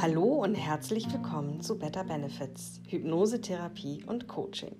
Hallo und herzlich willkommen zu Better Benefits, Hypnosetherapie und Coaching.